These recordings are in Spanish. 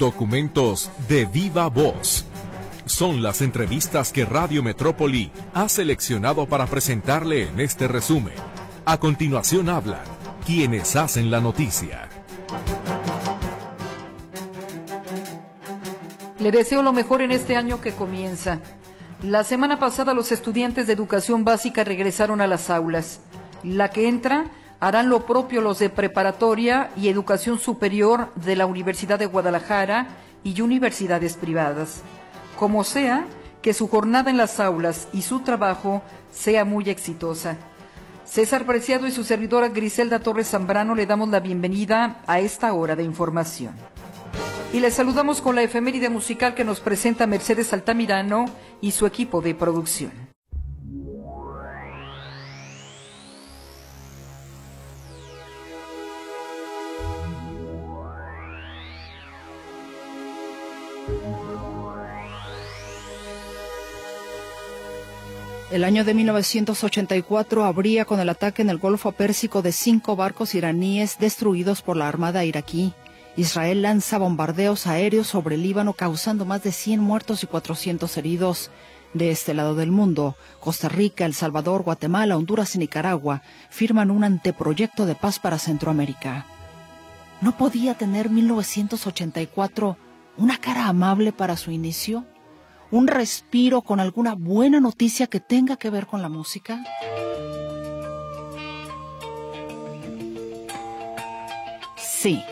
Documentos de viva voz. Son las entrevistas que Radio Metrópoli ha seleccionado para presentarle en este resumen. A continuación hablan quienes hacen la noticia. Le deseo lo mejor en este año que comienza. La semana pasada los estudiantes de educación básica regresaron a las aulas. La que entra harán lo propio los de preparatoria y educación superior de la Universidad de Guadalajara y universidades privadas. Como sea, que su jornada en las aulas y su trabajo sea muy exitosa. César Preciado y su servidora Griselda Torres Zambrano le damos la bienvenida a esta hora de información. Y les saludamos con la efeméride musical que nos presenta Mercedes Altamirano y su equipo de producción. El año de 1984 abría con el ataque en el Golfo Pérsico de cinco barcos iraníes destruidos por la Armada iraquí. Israel lanza bombardeos aéreos sobre el Líbano causando más de 100 muertos y 400 heridos. De este lado del mundo, Costa Rica, El Salvador, Guatemala, Honduras y Nicaragua firman un anteproyecto de paz para Centroamérica. ¿No podía tener 1984 una cara amable para su inicio? ¿Un respiro con alguna buena noticia que tenga que ver con la música? Sí.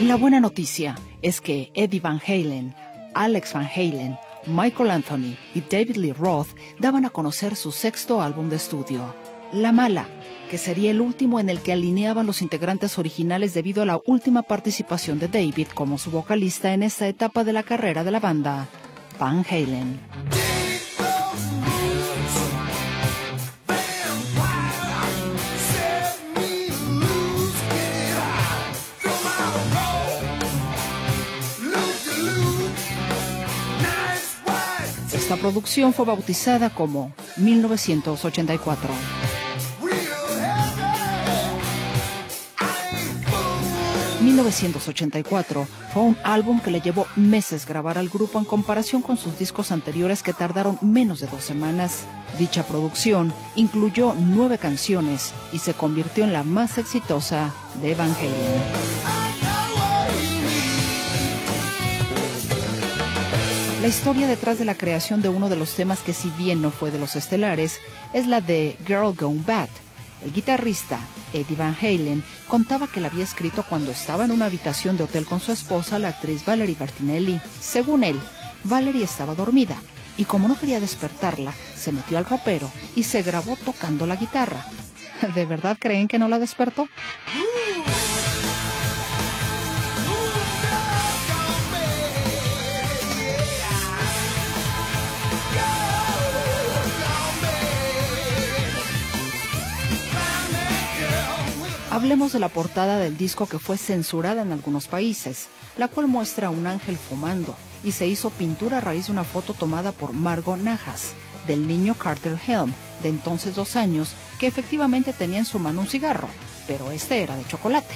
La buena noticia es que Eddie Van Halen, Alex Van Halen, Michael Anthony y David Lee Roth daban a conocer su sexto álbum de estudio, La Mala, que sería el último en el que alineaban los integrantes originales debido a la última participación de David como su vocalista en esta etapa de la carrera de la banda, Van Halen. Esta producción fue bautizada como 1984. 1984 fue un álbum que le llevó meses grabar al grupo en comparación con sus discos anteriores que tardaron menos de dos semanas. Dicha producción incluyó nueve canciones y se convirtió en la más exitosa de Van Halen. La historia detrás de la creación de uno de los temas que si bien no fue de los estelares es la de Girl Gone Bad. El guitarrista Eddie Van Halen contaba que la había escrito cuando estaba en una habitación de hotel con su esposa, la actriz Valerie Bertinelli. Según él, Valerie estaba dormida y como no quería despertarla, se metió al ropero y se grabó tocando la guitarra. ¿De verdad creen que no la despertó? Hablemos de la portada del disco que fue censurada en algunos países, la cual muestra a un ángel fumando y se hizo pintura a raíz de una foto tomada por Margot Najas, del niño Carter Helm, de entonces dos años, que efectivamente tenía en su mano un cigarro, pero este era de chocolate.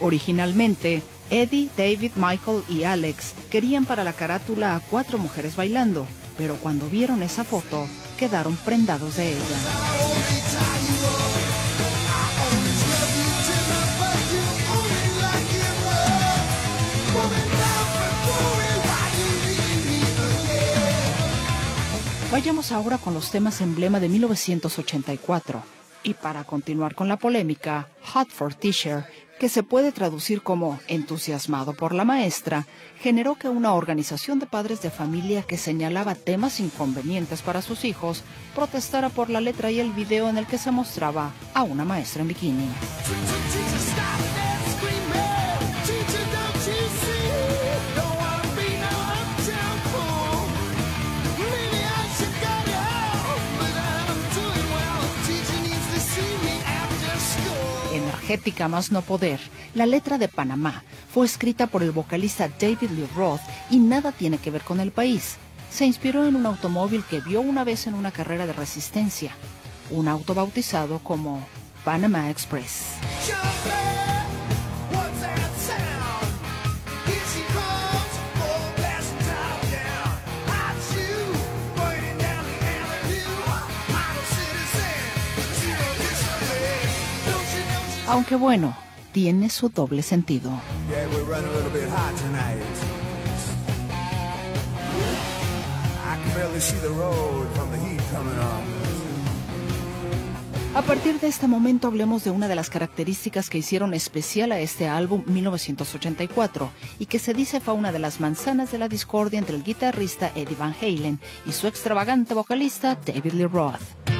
Originalmente, Eddie, David, Michael y Alex querían para la carátula a cuatro mujeres bailando, pero cuando vieron esa foto, quedaron prendados de ella. Vayamos ahora con los temas emblema de 1984. Y para continuar con la polémica, Hot for Teacher, que se puede traducir como entusiasmado por la maestra, generó que una organización de padres de familia que señalaba temas inconvenientes para sus hijos protestara por la letra y el video en el que se mostraba a una maestra en bikini. Más no poder, la letra de Panamá fue escrita por el vocalista David Lee Roth y nada tiene que ver con el país. Se inspiró en un automóvil que vio una vez en una carrera de resistencia, un auto bautizado como Panama Express. Aunque bueno, tiene su doble sentido. A partir de este momento hablemos de una de las características que hicieron especial a este álbum 1984 y que se dice fue una de las manzanas de la discordia entre el guitarrista Eddie Van Halen y su extravagante vocalista David Lee Roth.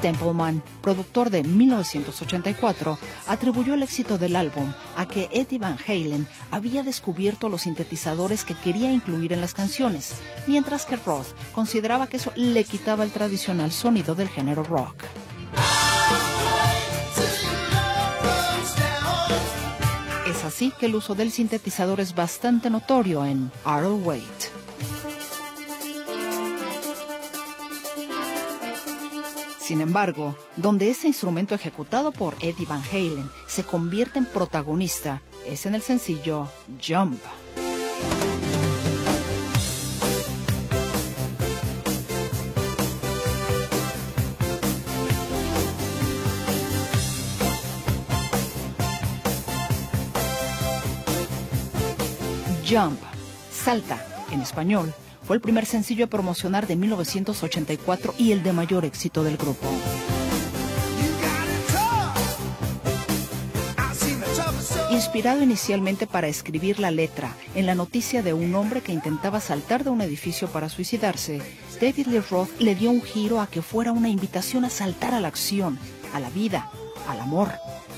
Templeman, productor de 1984, atribuyó el éxito del álbum a que Eddie Van Halen había descubierto los sintetizadores que quería incluir en las canciones, mientras que Roth consideraba que eso le quitaba el tradicional sonido del género rock. Es así que el uso del sintetizador es bastante notorio en Arrow Wait. Sin embargo, donde ese instrumento ejecutado por Eddie Van Halen se convierte en protagonista es en el sencillo Jump. Jump, salta, en español, fue el primer sencillo a promocionar de 1984 y el de mayor éxito del grupo. Inspirado inicialmente para escribir la letra en la noticia de un hombre que intentaba saltar de un edificio para suicidarse, David Lee Roth le dio un giro a que fuera una invitación a saltar a la acción, a la vida, al amor,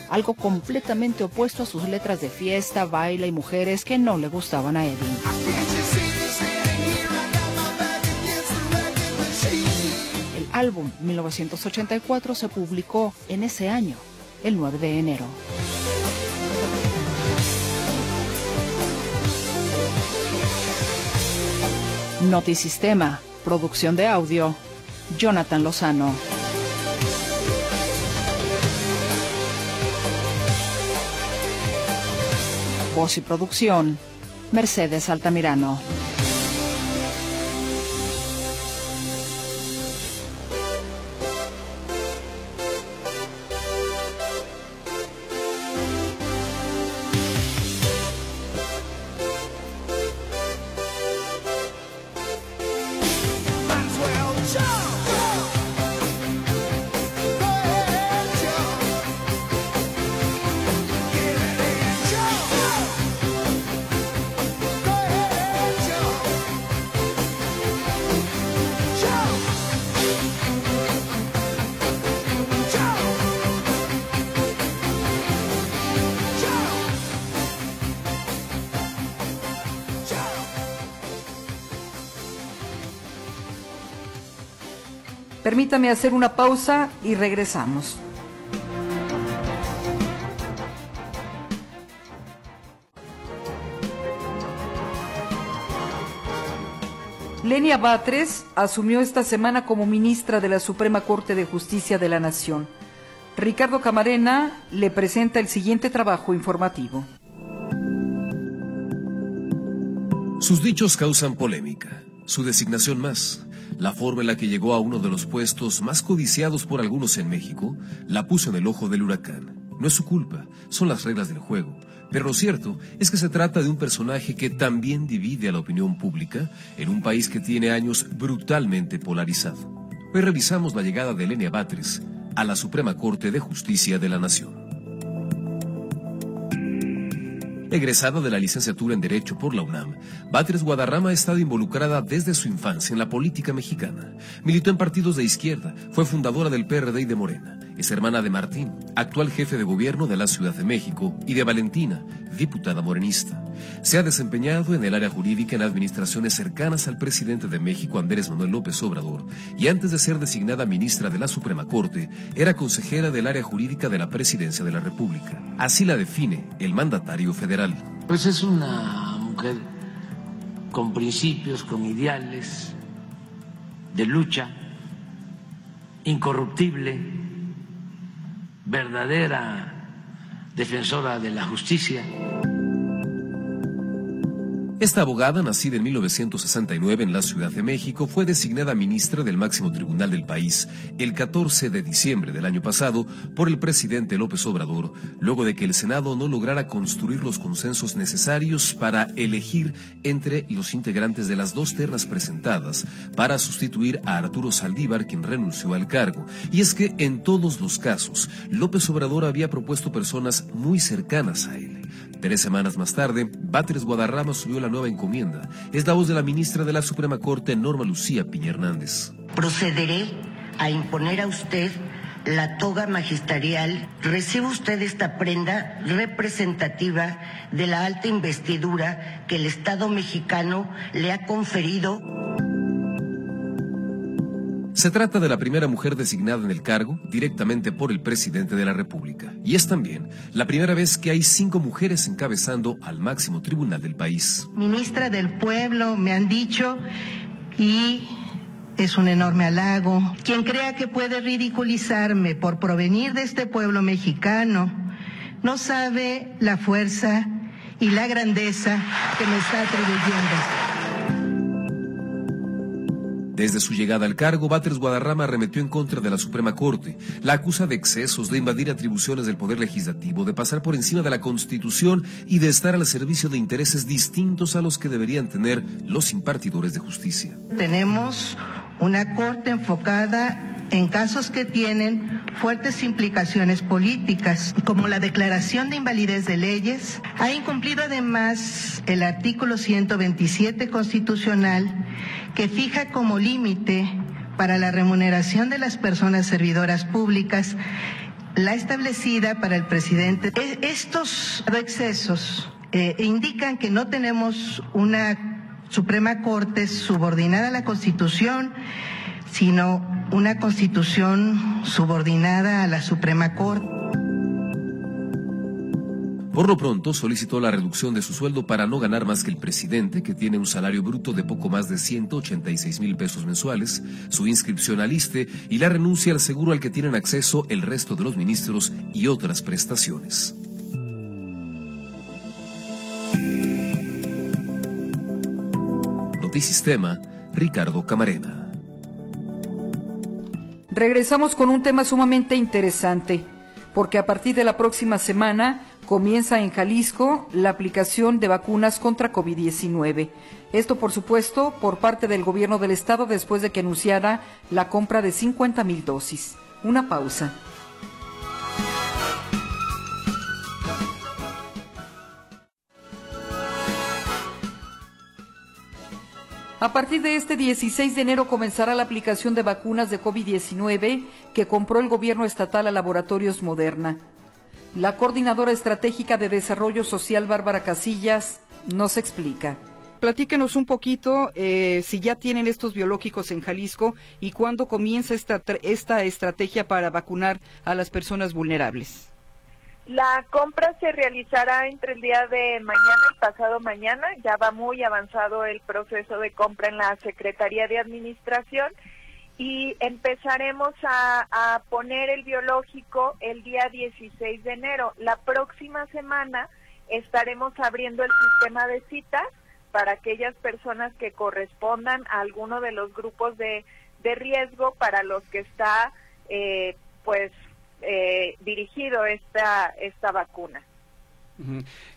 algo completamente opuesto a sus letras de fiesta, baile y mujeres que no le gustaban a Eddie. Álbum 1984 se publicó en ese año, el 9 de enero. Notisistema, producción de audio, Jonathan Lozano. Voz y producción, Mercedes Altamirano. Permítame hacer una pausa y regresamos. Lenia Batres asumió esta semana como ministra de la Suprema Corte de Justicia de la Nación. Ricardo Camarena le presenta el siguiente trabajo informativo. Sus dichos causan polémica, su designación más. La forma en la que llegó a uno de los puestos más codiciados por algunos en México la puso en el ojo del huracán. No es su culpa, son las reglas del juego. Pero lo cierto es que se trata de un personaje que también divide a la opinión pública en un país que tiene años brutalmente polarizado. Hoy revisamos la llegada de Elenia Batres a la Suprema Corte de Justicia de la Nación. Egresada de la licenciatura en Derecho por la UNAM, Batres Guadarrama ha estado involucrada desde su infancia en la política mexicana. Militó en partidos de izquierda, fue fundadora del PRD y de Morena, Es hermana de Martín, actual jefe de gobierno de la Ciudad de México, y de Valentina, diputada morenista. Se ha desempeñado en el área jurídica en administraciones cercanas al presidente de México, Andrés Manuel López Obrador, y antes de ser designada ministra de la Suprema Corte, era consejera del área jurídica de la presidencia de la República. Así la define el mandatario federal. Pues es una mujer con principios, con ideales de lucha, incorruptible, verdadera defensora de la justicia. Esta abogada, nacida en 1969 en la Ciudad de México, fue designada ministra del máximo tribunal del país el 14 de diciembre del año pasado por el presidente López Obrador, luego de que el Senado no lograra construir los consensos necesarios para elegir entre los integrantes de las dos ternas presentadas para sustituir a Arturo Saldívar, quien renunció al cargo. Y es que en todos los casos, López Obrador había propuesto personas muy cercanas a él. Tres semanas más tarde, Batres Guadarrama subió la nueva encomienda. Es la voz de la ministra de la Suprema Corte, Norma Lucía Piña Hernández. Procederé a imponer a usted la toga magisterial. Recibe usted esta prenda representativa de la alta investidura que el Estado mexicano le ha conferido. Se trata de la primera mujer designada en el cargo directamente por el presidente de la República. Y es también la primera vez que hay cinco mujeres encabezando al máximo tribunal del país. Ministra del Pueblo, me han dicho, y es un enorme halago. Quien crea que puede ridiculizarme por provenir de este pueblo mexicano, no sabe la fuerza y la grandeza que me está atribuyendo. Desde su llegada al cargo, Batres Guadarrama arremetió en contra de la Suprema Corte. La acusa de excesos, de invadir atribuciones del Poder Legislativo, de pasar por encima de la Constitución y de estar al servicio de intereses distintos a los que deberían tener los impartidores de justicia. Tenemos una Corte enfocada en casos que tienen fuertes implicaciones políticas, como la declaración de invalidez de leyes, ha incumplido además el artículo 127 constitucional que fija como límite para la remuneración de las personas servidoras públicas la establecida para el presidente. E, estos excesos eh, indican que no tenemos una Suprema Corte subordinada a la Constitución, sino una constitución subordinada a la Suprema Corte. Por lo pronto, solicitó la reducción de su sueldo para no ganar más que el presidente, que tiene un salario bruto de poco más de 186 mil pesos mensuales, su inscripción al ISTE y la renuncia al seguro al que tienen acceso el resto de los ministros y otras prestaciones. Notisistema, Ricardo Camarena. Regresamos con un tema sumamente interesante, porque a partir de la próxima semana comienza en Jalisco la aplicación de vacunas contra COVID-19. Esto, por supuesto, por parte del gobierno del estado después de que anunciara la compra de 50 mil dosis. Una pausa. A partir de este 16 de enero comenzará la aplicación de vacunas de COVID-19 que compró el gobierno estatal a Laboratorios Moderna. La coordinadora estratégica de desarrollo social, Bárbara Casillas, nos explica. Platíquenos un poquito eh, si ya tienen estos biológicos en Jalisco y cuándo comienza esta, esta estrategia para vacunar a las personas vulnerables. La compra se realizará entre el día de mañana y pasado mañana. Ya va muy avanzado el proceso de compra en la Secretaría de Administración y empezaremos a, poner el biológico el día 16 de enero. La próxima semana estaremos abriendo el sistema de citas para aquellas personas que correspondan a alguno de los grupos de, de riesgo para los que está eh, pues eh, dirigido esta, esta vacuna.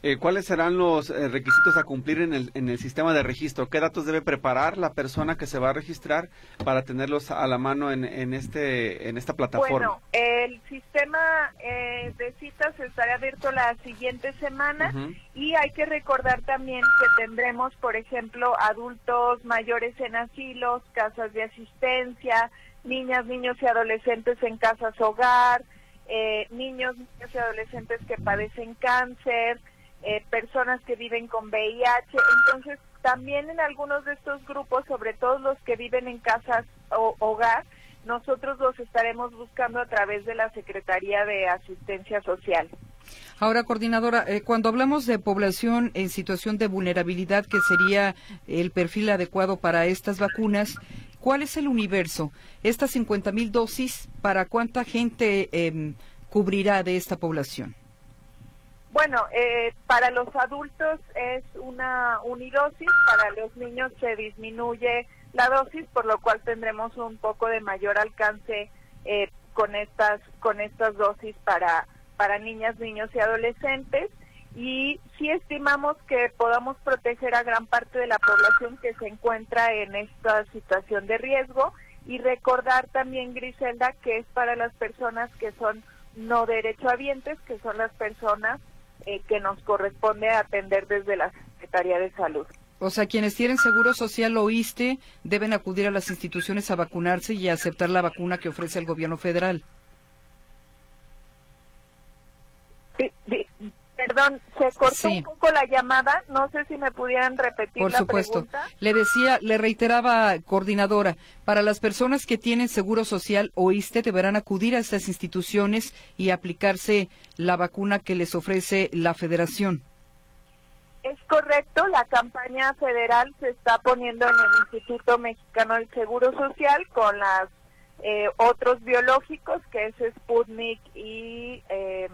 Eh, ¿Cuáles serán los eh, requisitos a cumplir en el, en el sistema de registro? ¿Qué datos debe preparar la persona que se va a registrar para tenerlos a la mano en, en, este, en esta plataforma? Bueno, el sistema de citas estará abierto la siguiente semana y hay que recordar también que tendremos, por ejemplo, adultos mayores en asilos, casas de asistencia, niñas, niños y adolescentes en casas hogar, eh, niños, niños y adolescentes que padecen cáncer, eh, personas que viven con VIH. Entonces, también en algunos de estos grupos, sobre todo los que viven en casas o hogar, nosotros los estaremos buscando a través de la Secretaría de Asistencia Social. Ahora, coordinadora, eh, cuando hablamos de población en situación de vulnerabilidad, que sería el perfil adecuado para estas vacunas, ¿cuál es el universo? Estas 50 mil dosis, ¿para cuánta gente em, cubrirá de esta población? Bueno, eh, para los adultos es una unidosis, para los niños se disminuye la dosis, por lo cual tendremos un poco de mayor alcance eh, con estas con estas dosis para para niñas, niños y adolescentes y sí estimamos que podamos proteger a gran parte de la población que se encuentra en esta situación de riesgo y recordar también Griselda que es para las personas que son no derechohabientes, que son las personas eh, que nos corresponde atender desde la Secretaría de Salud. O sea, quienes tienen seguro social o ISTE deben acudir a las instituciones a vacunarse y a aceptar la vacuna que ofrece el gobierno federal. Sí, Perdón, se cortó un poco la llamada. No sé si me pudieran repetir Por supuesto. Le decía, le reiteraba, coordinadora, para las personas que tienen seguro social o ISTE deberán acudir a estas instituciones y aplicarse la vacuna que les ofrece la Federación. Es correcto, la campaña federal se está poniendo en el Instituto Mexicano del Seguro Social con las eh, otros biológicos, que es Sputnik y eh,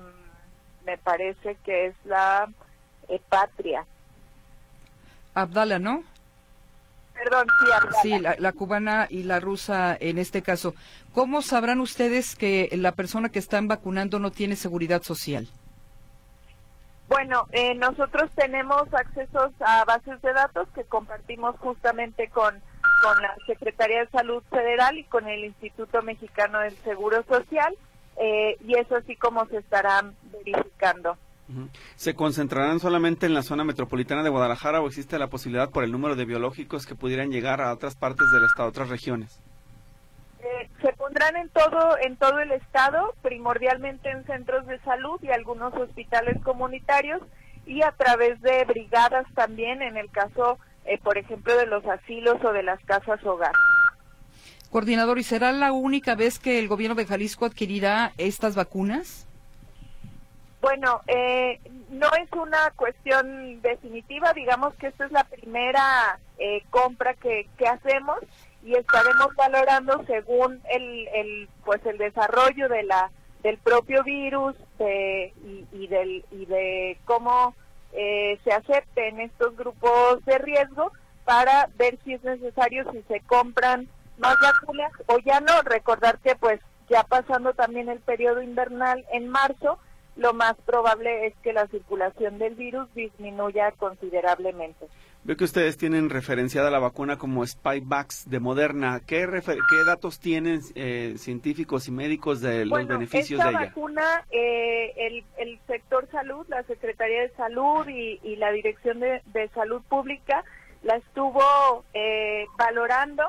me parece que es la eh, Patria. Abdala, ¿no? Perdón, sí, Abdala. Sí, la, la, cubana y la rusa en este caso. ¿Cómo sabrán ustedes que la persona que están vacunando no tiene seguridad social? Bueno, eh, nosotros tenemos accesos a bases de datos que compartimos justamente con, con la Secretaría de Salud Federal y con el Instituto Mexicano del Seguro Social eh, y eso así como se estarán verificando. ¿Se concentrarán solamente en la zona metropolitana de Guadalajara o existe la posibilidad por el número de biológicos que pudieran llegar a otras partes del estado, a otras regiones? Eh, se pondrán en todo en todo el estado, primordialmente en centros de salud y algunos hospitales comunitarios y a través de brigadas también en el caso, eh, por ejemplo, de los asilos o de las casas hogar. Coordinador, ¿y será la única vez que el gobierno de Jalisco adquirirá estas vacunas? Bueno, eh, no es una cuestión definitiva, digamos que esta es la primera eh, compra que, que hacemos y estaremos valorando según el, el pues el desarrollo de la del propio virus y, del, y de cómo eh, se acepten estos grupos de riesgo para ver si es necesario si se compran más vacunas o ya no recordar que pues ya pasando también el periodo invernal en marzo lo más probable es que la circulación del virus disminuya considerablemente. Veo que ustedes tienen referenciada la vacuna como Spikevax de Moderna. ¿Qué, qué datos tienen eh, científicos y médicos de los beneficios de ella? Vacuna, eh, el, el, sector salud, la Secretaría de Salud y, y la Dirección de, de, Salud Pública la estuvo eh, valorando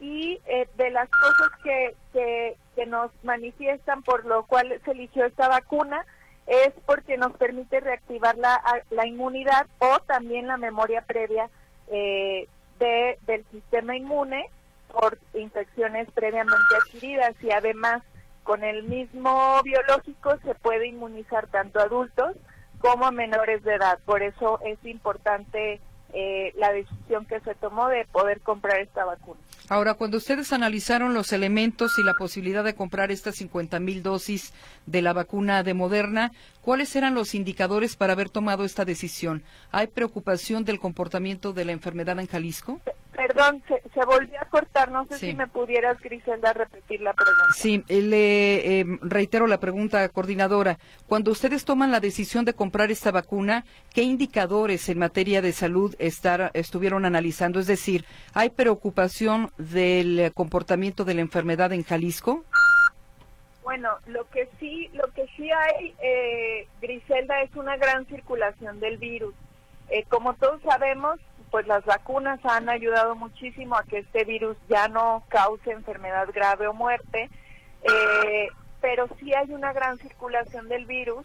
y eh, de las cosas que, que, nos manifiestan por lo cual se eligió esta vacuna es porque nos permite reactivar la, la inmunidad o también la memoria previa eh, de, del sistema inmune por infecciones previamente adquiridas y además con el mismo biológico se puede inmunizar tanto adultos como menores de edad. Por eso es importante eh, la decisión que se tomó de poder comprar esta vacuna. Ahora, cuando ustedes analizaron los elementos y la posibilidad de comprar estas 50 mil dosis de la vacuna de Moderna, ¿cuáles eran los indicadores para haber tomado esta decisión? ¿Hay preocupación del comportamiento de la enfermedad en Jalisco? Perdón, se, volvió a cortar. No sé si me pudieras, Griselda, repetir la pregunta. Sí, le em, reitero la pregunta, coordinadora. Cuando ustedes toman la decisión de comprar esta vacuna, ¿qué indicadores en materia de salud estar, estuvieron analizando? Es decir, ¿hay preocupación del comportamiento de la enfermedad en Jalisco? Bueno, lo que sí, lo que sí hay, eh, Griselda, es una gran circulación del virus. Eh, como todos sabemos, pues las vacunas han ayudado muchísimo a que este virus ya no cause enfermedad grave o muerte. Eh, pero sí hay una gran circulación del virus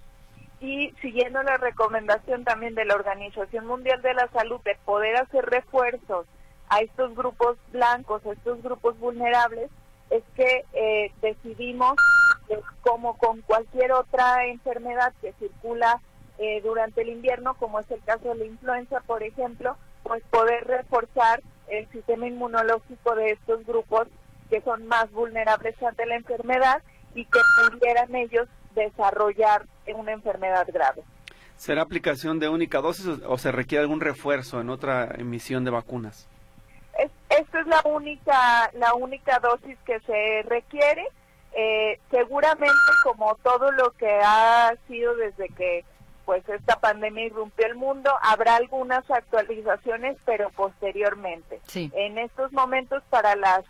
y siguiendo la recomendación también de la Organización Mundial de la Salud de poder hacer refuerzos a estos grupos blancos, a estos grupos vulnerables, es que eh, decidimos, eh, como con cualquier otra enfermedad que circula eh, durante el invierno, como es el caso de la influenza, por ejemplo, pues poder reforzar el sistema inmunológico de estos grupos que son más vulnerables ante la enfermedad y que pudieran ellos desarrollar una enfermedad grave. ¿Será aplicación de única dosis o se requiere algún refuerzo en otra emisión de vacunas? esta es la única, la única dosis que se requiere. Eh, seguramente, como todo lo que ha sido desde que pues esta pandemia irrumpió el mundo, habrá algunas actualizaciones, pero posteriormente. En estos momentos, para las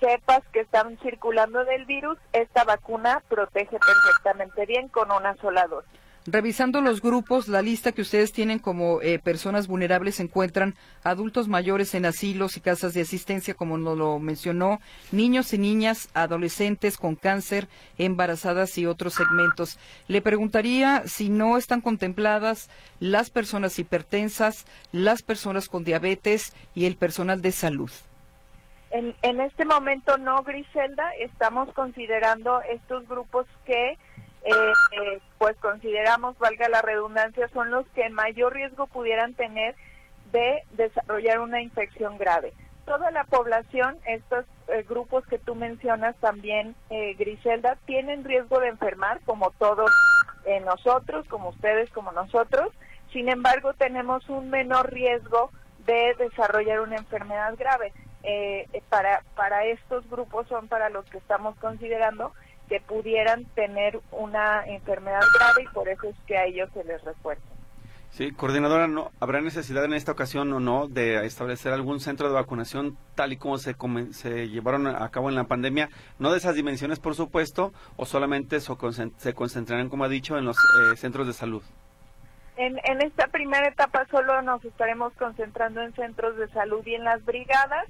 cepas que están circulando del virus, esta vacuna protege perfectamente bien con una sola dosis. Revisando los grupos, la lista que ustedes tienen como eh, personas vulnerables encuentran adultos mayores en asilos y casas de asistencia, como nos lo mencionó, niños y niñas, adolescentes con cáncer, embarazadas y otros segmentos. Le preguntaría si no están contempladas las personas hipertensas, las personas con diabetes y el personal de salud. En, en este momento no, Griselda, estamos considerando estos grupos que eh, eh, pues consideramos, valga la redundancia, son los que mayor riesgo pudieran tener de desarrollar una infección grave. Toda la población, estos eh, grupos que tú mencionas también, Griselda, tienen riesgo de enfermar, como todos nosotros, como ustedes, como nosotros. Sin embargo, tenemos un menor riesgo de desarrollar una enfermedad grave. para, para estos grupos son para los que estamos considerando que pudieran tener una enfermedad grave y por eso es que a ellos se les refuerza. Sí, coordinadora, ¿no, ¿habrá necesidad en esta ocasión o no de establecer algún centro de vacunación tal y como se, se llevaron a cabo en la pandemia? No de esas dimensiones, por supuesto, o solamente se concentrarán, como ha dicho, en los eh, centros de salud. En, en esta primera etapa solo nos estaremos concentrando en centros de salud y en las brigadas.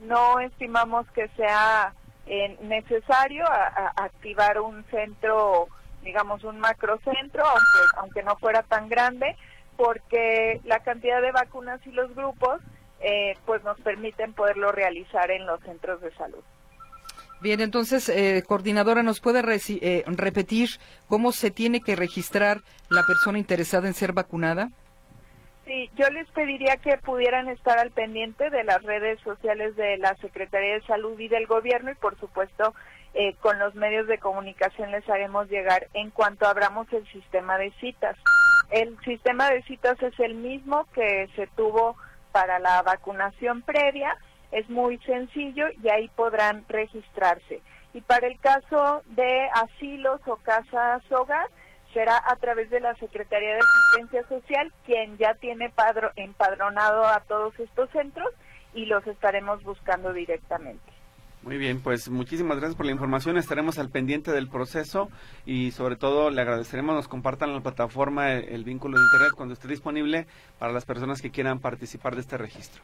No estimamos que sea eh, necesario a, activar un centro, digamos un macrocentro, aunque, aunque no fuera tan grande, porque la cantidad de vacunas y los grupos eh, pues nos permiten poderlo realizar en los centros de salud. Bien, entonces, eh, coordinadora, ¿nos puede eh, repetir cómo se tiene que registrar la persona interesada en ser vacunada? Sí, yo les pediría que pudieran estar al pendiente de las redes sociales de la Secretaría de Salud y del Gobierno y, por supuesto, eh, con los medios de comunicación les haremos llegar en cuanto abramos el sistema de citas. El sistema de citas es el mismo que se tuvo para la vacunación previa, es muy sencillo y ahí podrán registrarse. Y para el caso de asilos o casas hogar, será a través de la Secretaría de Asistencia Social, quien ya tiene padro, empadronado a todos estos centros y los estaremos buscando directamente. Muy bien, pues muchísimas gracias por la información. Estaremos al pendiente del proceso y sobre todo le agradeceremos nos compartan en la plataforma el, vínculo de Internet cuando esté disponible para las personas que quieran participar de este registro.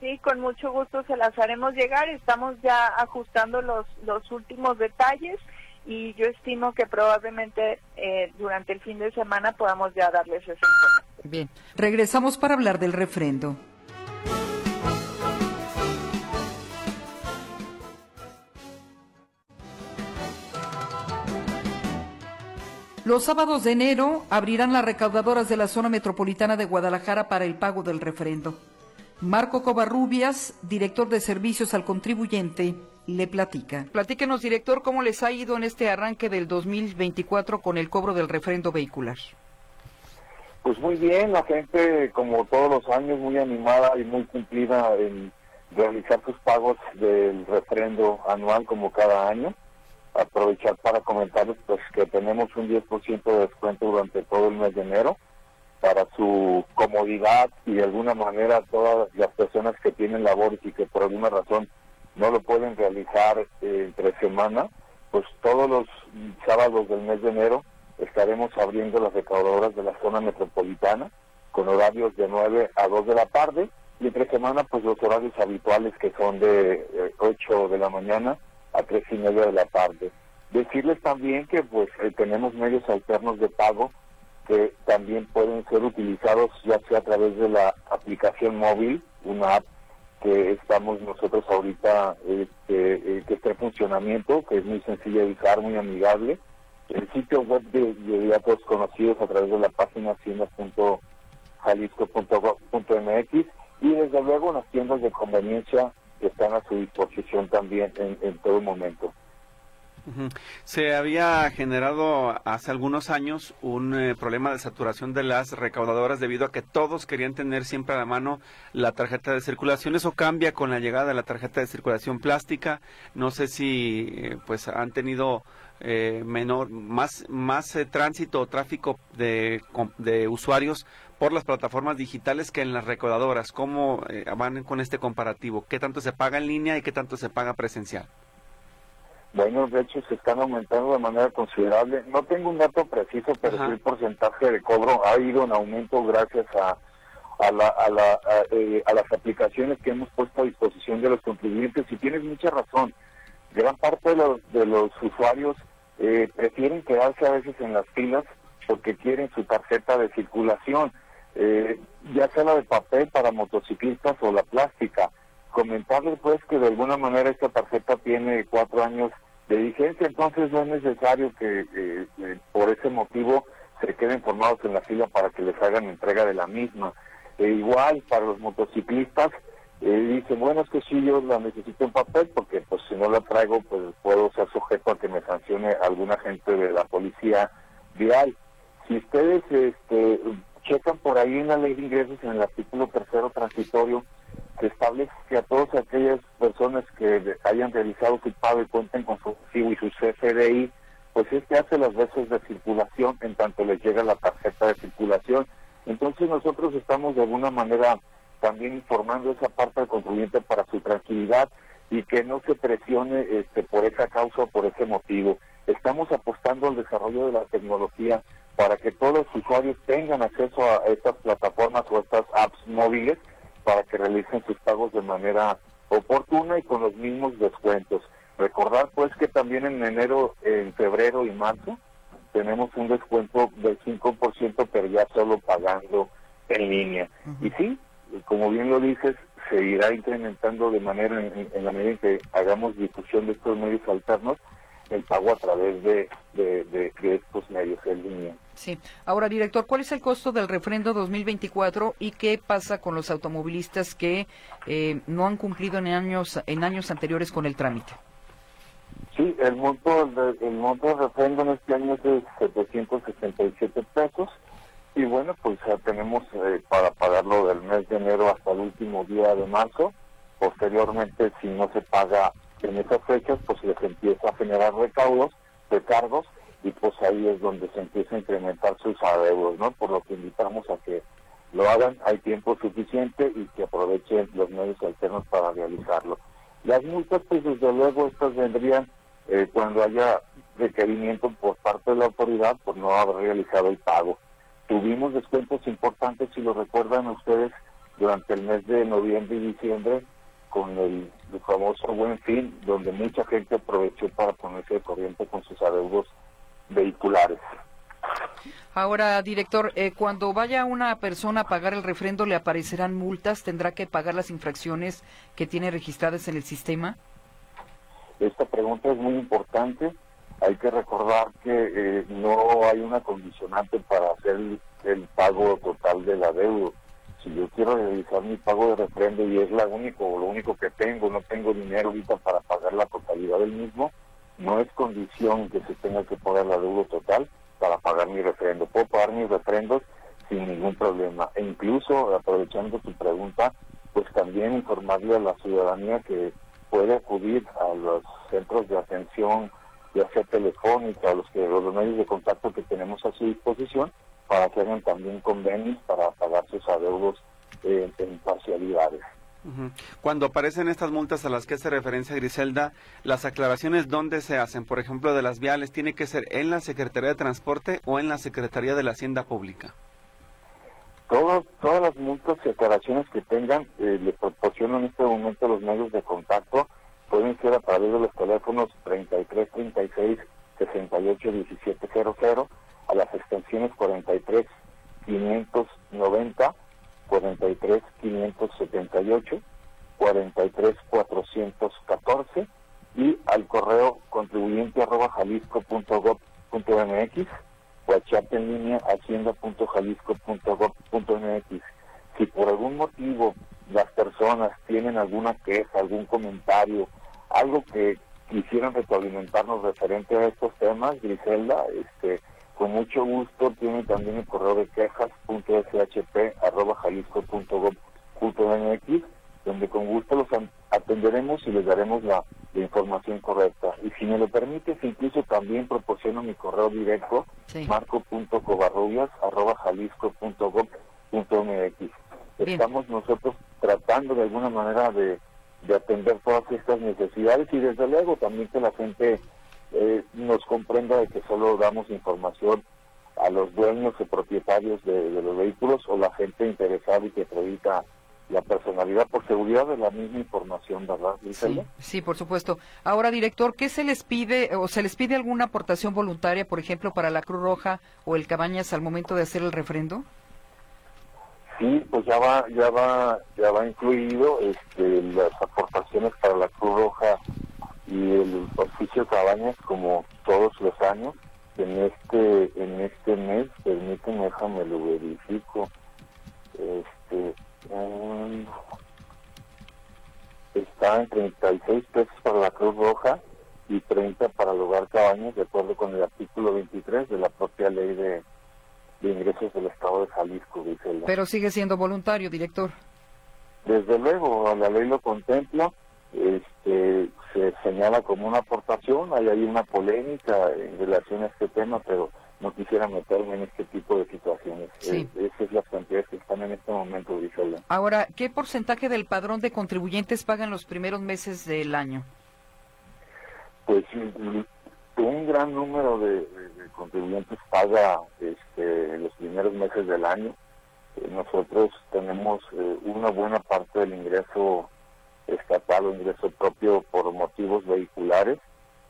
Sí, con mucho gusto se las haremos llegar. Estamos ya ajustando los, los últimos detalles y yo estimo que probablemente eh, durante el fin de semana podamos ya darles esa información. Bien, regresamos para hablar del refrendo. Los sábados de enero abrirán las recaudadoras de la zona metropolitana de Guadalajara para el pago del refrendo. Marco Covarrubias, director de servicios al contribuyente, le platica. Platíquenos, director, cómo les ha ido en este arranque del 2024 con el cobro del refrendo vehicular. Pues muy bien, la gente, como todos los años, muy animada y muy cumplida en realizar sus pagos del refrendo anual como cada año. Aprovechar para comentarles pues, que tenemos un 10% de descuento durante todo el mes de enero para su comodidad y de alguna manera todas las personas que tienen labores y que por alguna razón no lo pueden realizar eh, entre semana, pues todos los sábados del mes de enero estaremos abriendo las recaudadoras de la zona metropolitana con horarios de 9 a 2 de la tarde y entre semana pues los horarios habituales que son de 8 eh, de la mañana a 3 y media de la tarde. Decirles también que pues eh, tenemos medios alternos de pago que también pueden ser utilizados ya sea a través de la aplicación móvil, una app que estamos nosotros ahorita este, eh, que está en funcionamiento, que es muy sencilla de usar, muy amigable. El sitio web de, de todos conocidos a través de la página hacienda.jalisco.gov.mx y desde luego las tiendas de conveniencia que están a su disposición también en todo momento. Se había generado hace algunos años un eh, problema de saturación de las recaudadoras debido a que todos querían tener siempre a la mano la tarjeta de circulación. Eso cambia con la llegada de la tarjeta de circulación plástica. No sé si eh, pues han tenido eh, menor más más tránsito o tráfico de, de, usuarios por las plataformas digitales que en las recaudadoras. ¿Cómo van con este comparativo? ¿Qué tanto se paga en línea y qué tanto se paga presencial? Bueno, de hecho se están aumentando de manera considerable. No tengo un dato preciso, pero sí el porcentaje de cobro ha ido en aumento gracias a, a, la, a, la, eh, a, las aplicaciones que hemos puesto a disposición de los contribuyentes. Y tienes mucha razón. Gran parte de los, de los usuarios eh, prefieren quedarse a veces en las filas porque quieren su tarjeta de circulación, eh, ya sea la de papel para motociclistas o la plástica. Comentarles pues que de alguna manera esta tarjeta tiene cuatro años de vigencia, entonces no es necesario que eh, por ese motivo se queden formados en la fila para que les hagan entrega de la misma. E igual para los motociclistas, eh, dicen, bueno, es que sí, yo la necesito en papel porque pues si no la traigo, pues puedo ser sujeto a que me sancione algún agente de la policía vial. Si ustedes este, checan por ahí en la ley de ingresos, en el artículo tercero transitorio, se establece que a todas aquellas personas que hayan realizado su pago y cuenten con su recibo y su CFDI, pues este hace las veces de circulación en tanto les llega la tarjeta de circulación. Entonces nosotros estamos de alguna manera también informando esa parte del contribuyente para su tranquilidad y que no se presione este, por esa causa o por ese motivo. Estamos apostando al desarrollo de la tecnología para que todos los usuarios tengan acceso a estas plataformas o estas apps móviles para que realicen sus pagos de manera oportuna y con los mismos descuentos. Recordar pues que también en enero, en febrero y marzo tenemos un descuento del 5%, pero ya solo pagando en línea. Y sí, como bien lo dices, se irá incrementando de manera en, la medida en que hagamos difusión de estos medios alternos el pago a través de, de estos medios en línea. Sí. Ahora, director, ¿cuál es el costo del refrendo 2024 y qué pasa con los automovilistas que eh, no han cumplido en años en años anteriores con el trámite? Sí, el monto el monto del refrendo en este año es de 767 pesos y bueno, pues ya tenemos eh, para pagarlo del mes de enero hasta el último día de marzo. Posteriormente, si no se paga en esas fechas, pues se les empieza a generar recaudos, recargos y pues ahí es donde se empieza a incrementar sus adeudos, ¿no? Por lo que invitamos a que lo hagan, hay tiempo suficiente y que aprovechen los medios alternos para realizarlo. Las multas, pues desde luego estas vendrían eh, cuando haya requerimiento por parte de la autoridad por no haber realizado el pago. Tuvimos descuentos importantes, si lo recuerdan ustedes, durante el mes de noviembre y diciembre con el, el famoso Buen Fin, donde mucha gente aprovechó para ponerse de corriente con sus adeudos vehiculares. Ahora, director, eh, cuando vaya una persona a pagar el refrendo, ¿le aparecerán multas? ¿Tendrá que pagar las infracciones que tiene registradas en el sistema? Esta pregunta es muy importante. Hay que recordar que eh, no hay una condicionante para hacer el, pago total de la deuda. Si yo quiero realizar mi pago de refrendo y es la único, lo único que tengo, no tengo dinero ahorita para pagar la totalidad del mismo, no es condición que se tenga que poner la deuda total para pagar mi refrendo. Puedo pagar mis refrendos sin ningún problema. E incluso, aprovechando tu pregunta, pues también informarle a la ciudadanía que puede acudir a los centros de atención, ya sea telefónica, a los, que, los medios de contacto que tenemos a su disposición, para que hagan también convenios para pagar sus adeudos en parcialidades. Cuando aparecen estas multas a las que hace referencia Griselda, las aclaraciones dónde se hacen, por ejemplo, de las viales, tiene que ser en la Secretaría de Transporte o en la Secretaría de la Hacienda Pública. todas las multas y aclaraciones que tengan, eh, le proporcionan en este momento los medios de contacto, pueden ser a través de los teléfonos 3336 681700 a las extensiones 43 590, 43 578, 43 414 y al correo contribuyente arroba jalisco.gov.mx o a chat en línea hacienda.jalisco.gov.mx. Si por algún motivo las personas tienen alguna queja, algún comentario, algo que quisieran retroalimentarnos referente a estos temas, Griselda, este, con mucho gusto tiene también el correo de quejas.shp.jalisco.gov.mx, donde con gusto los atenderemos y les daremos la, información correcta. Y si me lo permites, incluso también proporciono mi correo directo, sí. marco.covarrubias.jalisco.gov.mx. Estamos nosotros tratando de alguna manera de de atender todas estas necesidades y desde luego también que la gente eh, nos comprenda de que solo damos información a los dueños y propietarios de, los vehículos o la gente interesada y que acredita la personalidad por seguridad de la misma información, ¿verdad? Sí, sí, por supuesto. Ahora, director, ¿qué se les pide o se les pide alguna aportación voluntaria, por ejemplo, para la Cruz Roja o el Cabañas al momento de hacer el refrendo? Sí, pues ya va, ya va, ya va incluido este, las aportaciones para la Cruz Roja y el oficio Cabañas como todos los años. En este, en este mes, permíteme, déjame lo verifico. Este, está en 36 pesos para la Cruz Roja y 30 para el hogar Cabañas, de acuerdo con el artículo 23 de la propia ley de de ingresos del Estado de Jalisco, dice Pero sigue siendo voluntario, director. Desde luego, la ley lo contempla, este, se señala como una aportación, hay ahí una polémica en relación a este tema, pero no quisiera meterme en este tipo de situaciones. Sí. esas son las cantidades que están en este momento, Griselda. Ahora, ¿qué porcentaje del padrón de contribuyentes pagan los primeros meses del año? Pues un gran número de, contribuyentes paga este, los primeros meses del año. Eh, nosotros tenemos eh, una buena parte del ingreso estatal o ingreso propio por motivos vehiculares.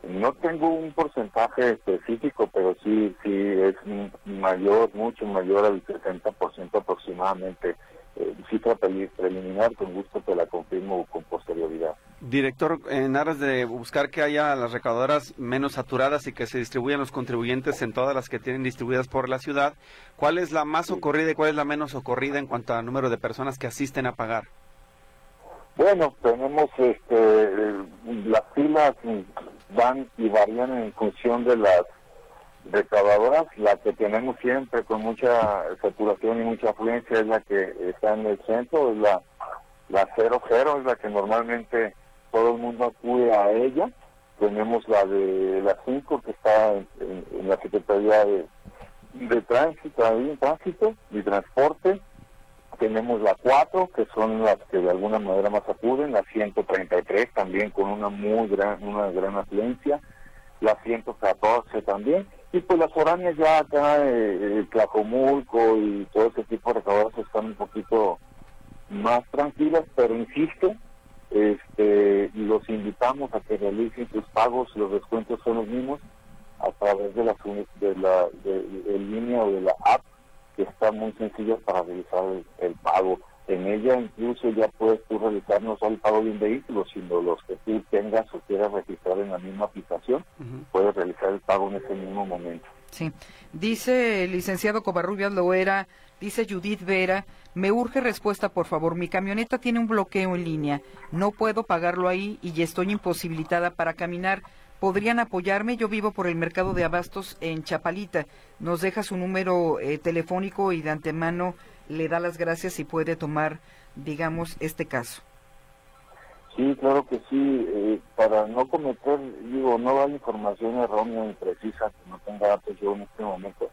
No tengo un porcentaje específico, pero sí, sí es mayor, mucho mayor al 60% aproximadamente eh, cifra preliminar, con gusto te la confirmo con posterioridad. Director, en aras de buscar que haya las recaudadoras menos saturadas y que se distribuyan los contribuyentes en todas las que tienen distribuidas por la ciudad, ¿cuál es la más socorrida y cuál es la menos socorrida en cuanto al número de personas que asisten a pagar? Bueno, tenemos este, las filas van y varían en función de las recaudadoras, la que tenemos siempre con mucha saturación y mucha afluencia es la que está en el centro, es la la 00, es la que normalmente todo el mundo acude a ella. Tenemos la de la 5 que está en, la Secretaría de, de Tránsito, ahí en Tránsito y Transporte. Tenemos la 4, que son las que de alguna manera más acuden, la 133 también con una muy gran, una gran afluencia, la 114 también, y pues las foráneas ya acá, eh, el Tlajomulco y todo ese tipo de recaudados están un poquito más tranquilas, pero insisto, este, los invitamos a que realicen sus pagos, los descuentos son los mismos a través de la, de la de, línea o de la app que está muy sencilla para realizar el, pago. En ella incluso ya puedes tú realizar no solo el pago de un vehículo, sino los que tú tengas o quieras registrar en la misma aplicación, puedes realizar el pago en ese mismo momento. Sí. Dice el licenciado Covarrubias Loera, dice Judith Vera, me urge respuesta, por favor. Mi camioneta tiene un bloqueo en línea. No puedo pagarlo ahí y estoy imposibilitada para caminar. ¿Podrían apoyarme? Yo vivo por el mercado de abastos en Chapalita. Nos deja su número eh, telefónico y de antemano le da las gracias y puede tomar, digamos, este caso. Sí, claro que sí. Eh, para no cometer, digo, no dar información errónea o imprecisa que no tenga datos yo en este momento,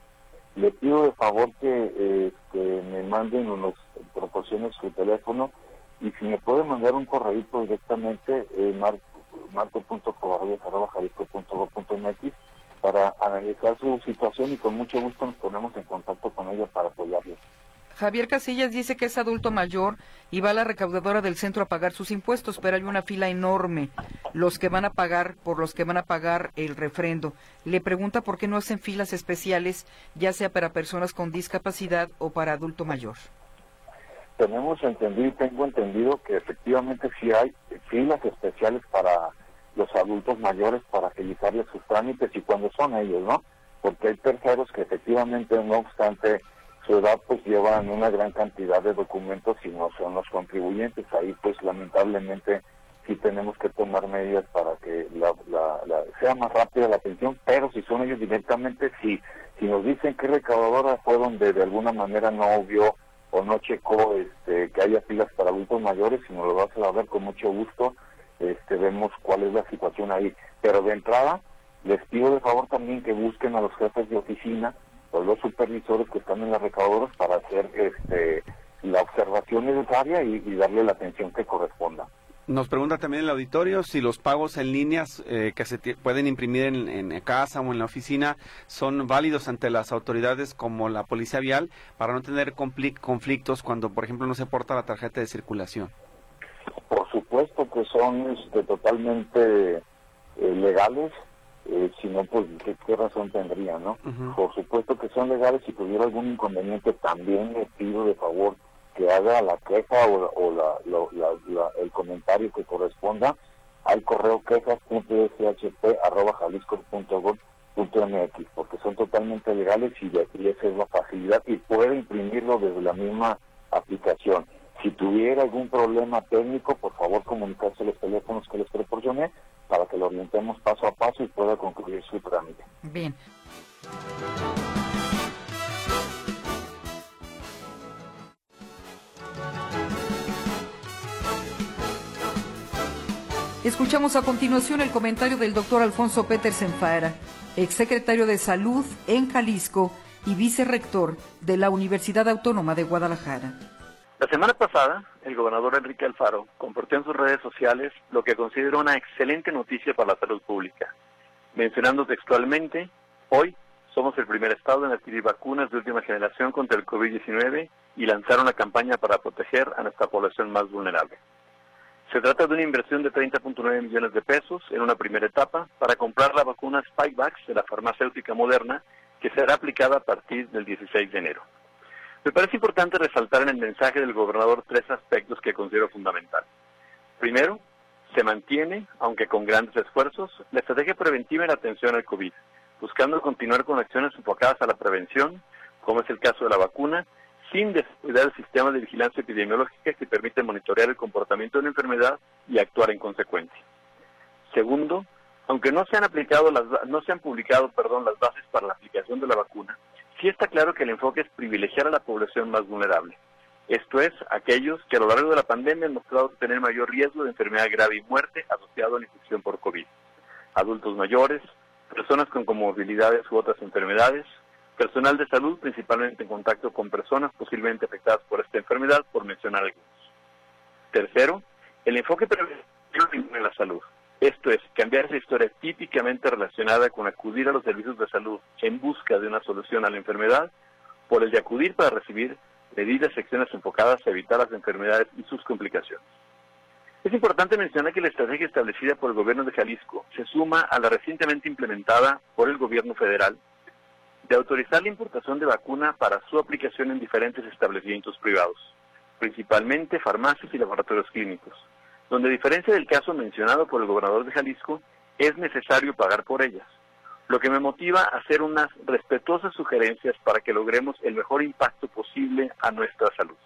le pido de favor que, este, me manden o nos su teléfono y si me puede mandar un correo directamente, eh, marco.cobarrias.jalisco.gov.mx para analizar su situación y con mucho gusto nos ponemos en contacto con ella para apoyarles. Javier Casillas dice que es adulto mayor y va a la recaudadora del centro a pagar sus impuestos, pero hay una fila enorme. los que van a pagar, por los que van a pagar el refrendo. Le pregunta por qué no hacen filas especiales, ya sea para personas con discapacidad o para adulto mayor. Tenemos entendido y tengo entendido que efectivamente sí hay filas especiales para los adultos mayores para agilizarles sus trámites y cuando son ellos, ¿no? Porque hay terceros que efectivamente, no obstante su edad, pues llevan una gran cantidad de documentos y no son los contribuyentes. Ahí, pues lamentablemente, sí tenemos que tomar medidas para que la, sea más rápida la atención, pero si son ellos directamente, si, si nos dicen que recaudadora fue donde de alguna manera no vio o no checó este, que haya filas para adultos mayores, si nos lo vas a ver con mucho gusto, este, vemos cuál es la situación ahí. Pero de entrada, les pido de favor también que busquen a los jefes de oficina o los supervisores que están en las recaudadoras para hacer este, la observación necesaria y darle la atención que corresponda. Nos pregunta también el auditorio si los pagos en líneas eh, que se pueden imprimir en, casa o en la oficina son válidos ante las autoridades como la policía vial para no tener conflictos cuando, por ejemplo, no se porta la tarjeta de circulación. Por supuesto que son este, totalmente eh, legales, eh, si no, pues ¿qué, razón tendría, no? Por supuesto que son legales, si tuviera algún inconveniente también le pido de favor que haga la queja o, la, el comentario que corresponda al correo quejas.shp.jalisco.gov.mx porque son totalmente legales y, y esa es la facilidad y puede imprimirlo desde la misma aplicación. Si tuviera algún problema técnico, por favor comunicarse los teléfonos que les proporcioné para que lo orientemos paso a paso y pueda concluir su trámite. Bien. Escuchamos a continuación el comentario del doctor Alfonso Petersen Fara, exsecretario de Salud en Jalisco y vicerrector de la Universidad Autónoma de Guadalajara. La semana pasada, el gobernador Enrique Alfaro compartió en sus redes sociales lo que considero una excelente noticia para la salud pública, mencionando textualmente, hoy somos el primer estado en adquirir vacunas de última generación contra el COVID-19 y lanzar una campaña para proteger a nuestra población más vulnerable. Se trata de una inversión de 30.9 millones de pesos en una primera etapa para comprar la vacuna Spikevax de la farmacéutica moderna que será aplicada a partir del 16 de enero. Me parece importante resaltar en el mensaje del gobernador tres aspectos que considero fundamental. Primero, se mantiene, aunque con grandes esfuerzos, la estrategia preventiva en atención al COVID, buscando continuar con acciones enfocadas a la prevención, como es el caso de la vacuna, sin descuidar el sistema de vigilancia epidemiológica que permite monitorear el comportamiento de la enfermedad y actuar en consecuencia. Segundo, aunque no se han aplicado las, no se han publicado, las bases para la aplicación de la vacuna, sí está claro que el enfoque es privilegiar a la población más vulnerable. Esto es, aquellos que a lo largo de la pandemia han mostrado tener mayor riesgo de enfermedad grave y muerte asociado a la infección por COVID. Adultos mayores, personas con comorbilidades u otras enfermedades, personal de salud, principalmente en contacto con personas posiblemente afectadas por esta enfermedad, por mencionar algunos. Tercero, el enfoque preventivo en la salud. Esto es, cambiar esa historia típicamente relacionada con acudir a los servicios de salud en busca de una solución a la enfermedad, por el de acudir para recibir medidas y acciones enfocadas a evitar las enfermedades y sus complicaciones. Es importante mencionar que la estrategia establecida por el gobierno de Jalisco se suma a la recientemente implementada por el gobierno federal de autorizar la importación de vacuna para su aplicación en diferentes establecimientos privados, principalmente farmacias y laboratorios clínicos, donde a diferencia del caso mencionado por el gobernador de Jalisco, es necesario pagar por ellas, lo que me motiva a hacer unas respetuosas sugerencias para que logremos el mejor impacto posible a nuestra salud.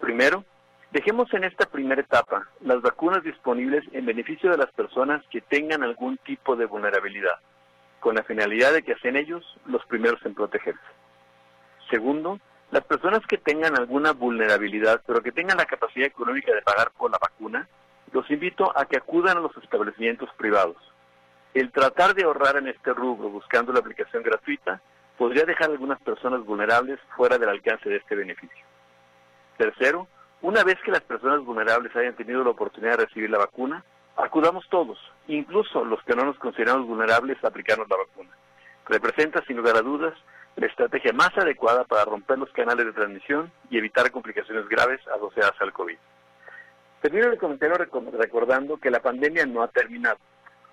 Primero, dejemos en esta primera etapa las vacunas disponibles en beneficio de las personas que tengan algún tipo de vulnerabilidad con la finalidad de que sean ellos los primeros en protegerse. Segundo, las personas que tengan alguna vulnerabilidad, pero que tengan la capacidad económica de pagar por la vacuna, los invito a que acudan a los establecimientos privados. El tratar de ahorrar en este rubro buscando la aplicación gratuita podría dejar a algunas personas vulnerables fuera del alcance de este beneficio. Tercero, una vez que las personas vulnerables hayan tenido la oportunidad de recibir la vacuna, acudamos todos, incluso los que no nos consideramos vulnerables a aplicarnos la vacuna. Representa, sin lugar a dudas, la estrategia más adecuada para romper los canales de transmisión y evitar complicaciones graves asociadas al COVID. Termino el comentario recordando que la pandemia no ha terminado.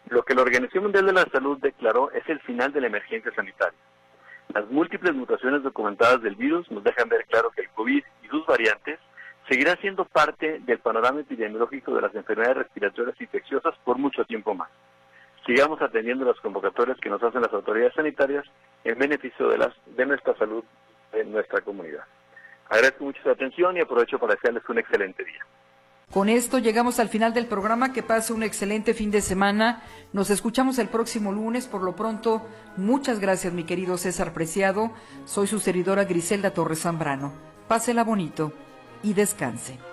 Lo que la Organización Mundial de la Salud declaró es el final de la emergencia sanitaria. Las múltiples mutaciones documentadas del virus nos dejan ver claro que el COVID y sus variantes seguirá siendo parte del panorama epidemiológico de las enfermedades respiratorias infecciosas por mucho tiempo más. Sigamos atendiendo las convocatorias que nos hacen las autoridades sanitarias en beneficio de, las, de nuestra salud en nuestra comunidad. Agradezco mucho su atención y aprovecho para desearles un excelente día. Con esto llegamos al final del programa. Que pase un excelente fin de semana. Nos escuchamos el próximo lunes. Por lo pronto, muchas gracias, mi querido César Preciado. Soy su servidora Griselda Torres Zambrano. Pásela bonito y descanse.